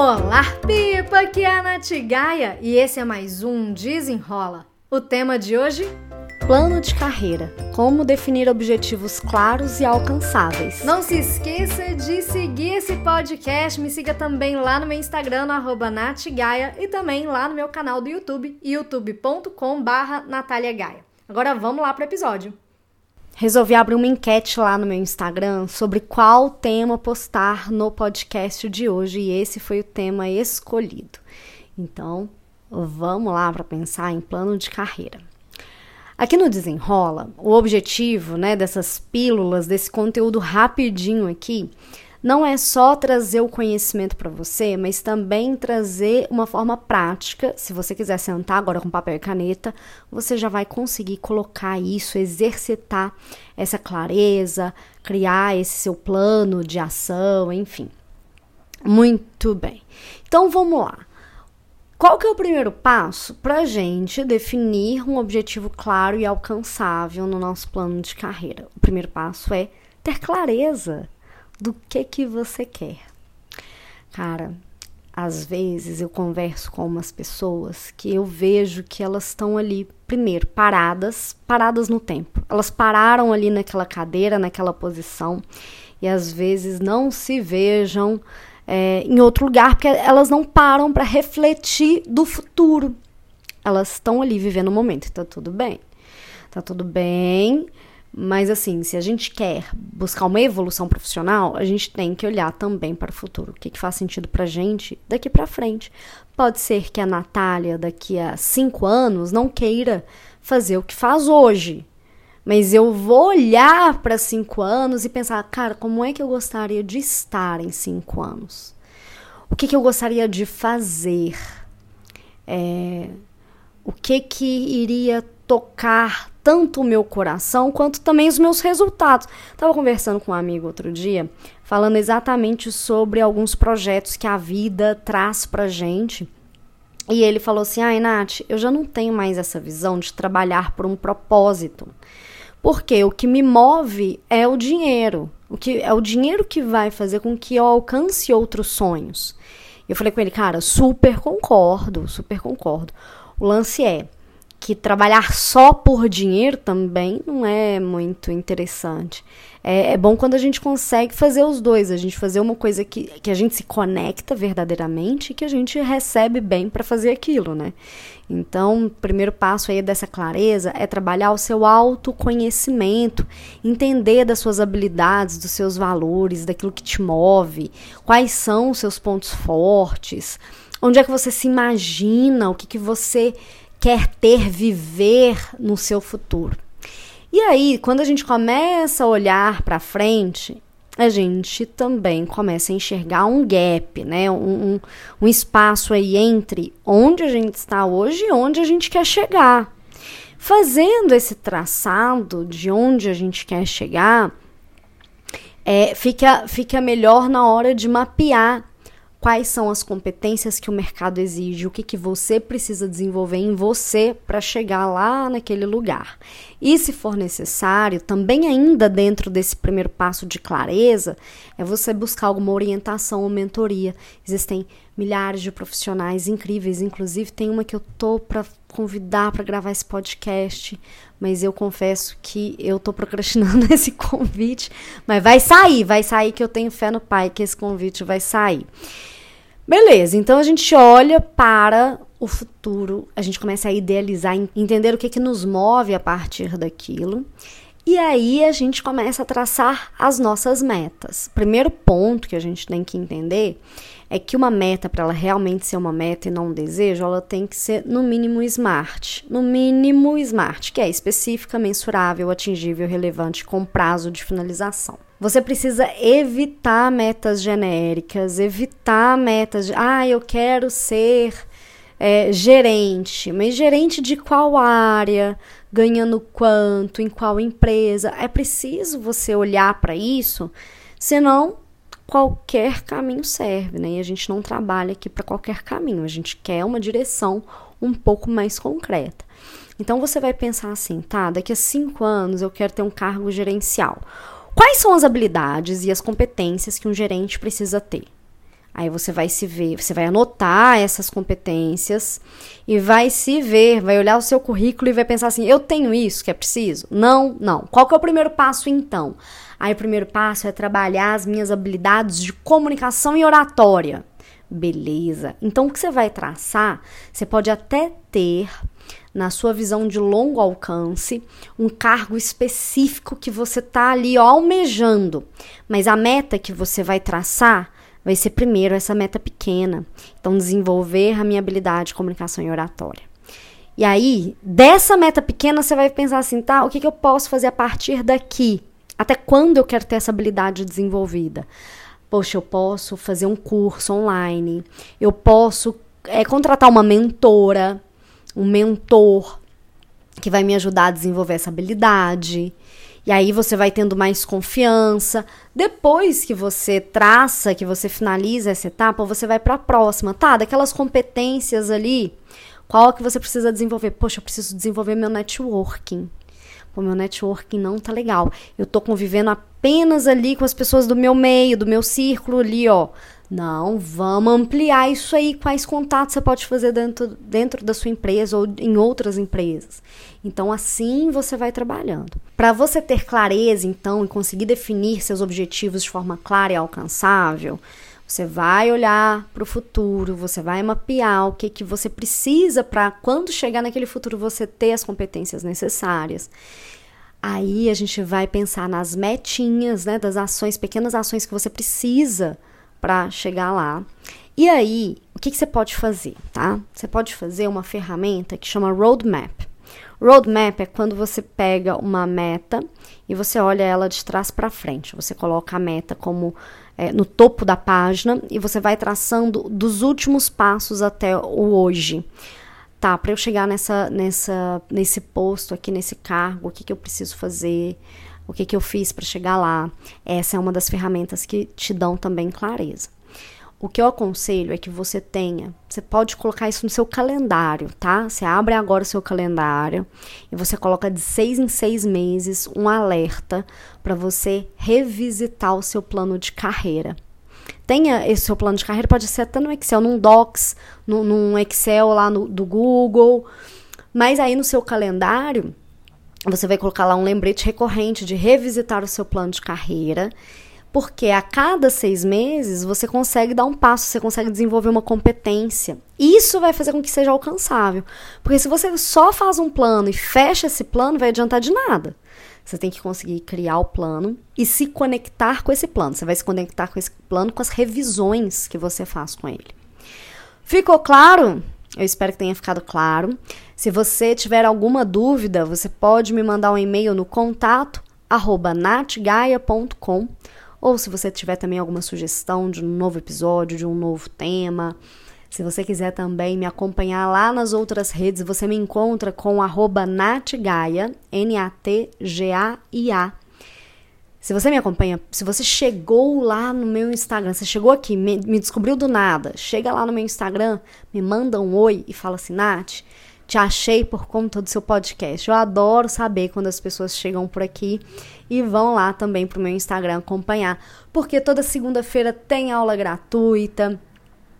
Olá, Pipa! Aqui é a Nath Gaia e esse é mais um Desenrola. O tema de hoje? Plano de carreira. Como definir objetivos claros e alcançáveis. Não se esqueça de seguir esse podcast. Me siga também lá no meu Instagram, no natgaia, e também lá no meu canal do YouTube, youtube.com barra Agora vamos lá para o episódio resolvi abrir uma enquete lá no meu Instagram sobre qual tema postar no podcast de hoje e esse foi o tema escolhido. Então, vamos lá para pensar em plano de carreira. Aqui no Desenrola, o objetivo, né, dessas pílulas, desse conteúdo rapidinho aqui, não é só trazer o conhecimento para você, mas também trazer uma forma prática. Se você quiser sentar agora com papel e caneta, você já vai conseguir colocar isso, exercitar essa clareza, criar esse seu plano de ação, enfim. Muito bem. Então vamos lá. Qual que é o primeiro passo para a gente definir um objetivo claro e alcançável no nosso plano de carreira? O primeiro passo é ter clareza do que que você quer. Cara, às vezes eu converso com umas pessoas que eu vejo que elas estão ali, primeiro, paradas, paradas no tempo. Elas pararam ali naquela cadeira, naquela posição, e às vezes não se vejam é, em outro lugar, porque elas não param para refletir do futuro. Elas estão ali vivendo o momento, tá tudo bem. Tá tudo bem mas assim, se a gente quer buscar uma evolução profissional, a gente tem que olhar também para o futuro. O que, que faz sentido para gente daqui para frente. Pode ser que a Natália, daqui a cinco anos, não queira fazer o que faz hoje. Mas eu vou olhar para cinco anos e pensar, cara, como é que eu gostaria de estar em cinco anos? O que, que eu gostaria de fazer? É, o que que iria tocar tanto o meu coração quanto também os meus resultados. Estava conversando com um amigo outro dia, falando exatamente sobre alguns projetos que a vida traz pra gente. E ele falou assim: ai, Nath, eu já não tenho mais essa visão de trabalhar por um propósito. Porque o que me move é o dinheiro. O que é o dinheiro que vai fazer com que eu alcance outros sonhos. Eu falei com ele, cara, super concordo, super concordo. O lance é, que trabalhar só por dinheiro também não é muito interessante. É, é, bom quando a gente consegue fazer os dois, a gente fazer uma coisa que, que a gente se conecta verdadeiramente e que a gente recebe bem para fazer aquilo, né? Então, o primeiro passo aí dessa clareza é trabalhar o seu autoconhecimento, entender das suas habilidades, dos seus valores, daquilo que te move, quais são os seus pontos fortes, onde é que você se imagina, o que, que você quer ter, viver no seu futuro. E aí, quando a gente começa a olhar para frente, a gente também começa a enxergar um gap, né? Um, um, um, espaço aí entre onde a gente está hoje e onde a gente quer chegar. Fazendo esse traçado de onde a gente quer chegar, é, fica, fica melhor na hora de mapear quais são as competências que o mercado exige, o que, que você precisa desenvolver em você para chegar lá naquele lugar. E se for necessário, também ainda dentro desse primeiro passo de clareza, é você buscar alguma orientação ou mentoria. Existem milhares de profissionais incríveis, inclusive tem uma que eu tô para convidar para gravar esse podcast, mas eu confesso que eu tô procrastinando esse convite, mas vai sair, vai sair que eu tenho fé no pai que esse convite vai sair. Beleza, então a gente olha para o futuro, a gente começa a idealizar, entender o que, que nos move a partir daquilo. E aí a gente começa a traçar as nossas metas. Primeiro ponto que a gente tem que entender é que uma meta, para ela realmente ser uma meta e não um desejo, ela tem que ser no mínimo smart. No mínimo smart, que é específica, mensurável, atingível, relevante, com prazo de finalização. Você precisa evitar metas genéricas, evitar metas de, ah, eu quero ser é, gerente, mas gerente de qual área, ganhando quanto, em qual empresa. É preciso você olhar para isso, senão qualquer caminho serve, né? E a gente não trabalha aqui para qualquer caminho, a gente quer uma direção um pouco mais concreta. Então você vai pensar assim, tá? Daqui a cinco anos eu quero ter um cargo gerencial. Quais são as habilidades e as competências que um gerente precisa ter? Aí você vai se ver, você vai anotar essas competências e vai se ver, vai olhar o seu currículo e vai pensar assim: eu tenho isso que é preciso? Não, não. Qual que é o primeiro passo então? Aí o primeiro passo é trabalhar as minhas habilidades de comunicação e oratória. Beleza. Então o que você vai traçar, você pode até ter na sua visão de longo alcance, um cargo específico que você está ali ó, almejando. Mas a meta que você vai traçar vai ser primeiro essa meta pequena. Então, desenvolver a minha habilidade de comunicação e oratória. E aí, dessa meta pequena, você vai pensar assim, tá? O que, que eu posso fazer a partir daqui? Até quando eu quero ter essa habilidade desenvolvida? Poxa, eu posso fazer um curso online, eu posso é, contratar uma mentora, um mentor que vai me ajudar a desenvolver essa habilidade. E aí você vai tendo mais confiança. Depois que você traça, que você finaliza essa etapa, você vai para a próxima, tá? Daquelas competências ali, qual que você precisa desenvolver? Poxa, eu preciso desenvolver meu networking. Pô, meu networking não tá legal. Eu tô convivendo apenas ali com as pessoas do meu meio, do meu círculo ali, ó. Não, vamos ampliar isso aí. Quais contatos você pode fazer dentro, dentro da sua empresa ou em outras empresas? Então, assim você vai trabalhando. Para você ter clareza, então, e conseguir definir seus objetivos de forma clara e alcançável, você vai olhar para o futuro, você vai mapear o que, que você precisa para quando chegar naquele futuro você ter as competências necessárias. Aí a gente vai pensar nas metinhas, né, das ações, pequenas ações que você precisa para chegar lá. E aí, o que, que, você pode fazer, tá? Você pode fazer uma ferramenta que chama Roadmap. Roadmap é quando você pega uma meta e você olha ela de trás para frente. Você coloca a meta como é, no topo da página e você vai traçando dos últimos passos até o hoje. Tá, para eu chegar nessa, nessa, nesse posto aqui, nesse cargo, o que, que eu preciso fazer? O que, que eu fiz para chegar lá. Essa é uma das ferramentas que te dão também clareza. O que eu aconselho é que você tenha, você pode colocar isso no seu calendário, tá? Você abre agora o seu calendário e você coloca de seis em seis meses um alerta para você revisitar o seu plano de carreira. Tenha esse seu plano de carreira, pode ser até no Excel, num Docs, num, num Excel lá no, do Google, mas aí no seu calendário você vai colocar lá um lembrete recorrente de revisitar o seu plano de carreira, porque a cada seis meses você consegue dar um passo, você consegue desenvolver uma competência. Isso vai fazer com que seja alcançável. Porque se você só faz um plano e fecha esse plano, vai adiantar de nada. Você tem que conseguir criar o plano e se conectar com esse plano. Você vai se conectar com esse plano com as revisões que você faz com ele. Ficou claro? Eu espero que tenha ficado claro. Se você tiver alguma dúvida, você pode me mandar um e-mail no contato natgaia.com ou se você tiver também alguma sugestão de um novo episódio, de um novo tema. Se você quiser também me acompanhar lá nas outras redes, você me encontra com natgaia, N-A-T-G-A-I-A. Se você me acompanha, se você chegou lá no meu Instagram, você chegou aqui, me, me, descobriu do nada, chega lá no meu Instagram, me manda um oi e fala assim, Nath, te achei por conta do seu podcast. Eu adoro saber quando as pessoas chegam por aqui e vão lá também pro meu Instagram acompanhar, porque toda segunda-feira tem aula gratuita,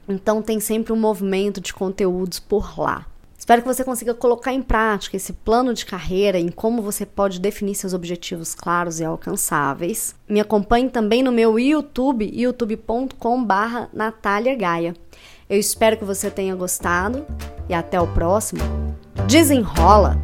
então tem sempre um movimento de conteúdos por lá. Espero que você consiga colocar em prática esse plano de carreira em como você pode definir seus objetivos claros e alcançáveis. Me acompanhe também no meu YouTube, youtube.com/barra Natália Gaia. Eu espero que você tenha gostado e até o próximo. Desenrola!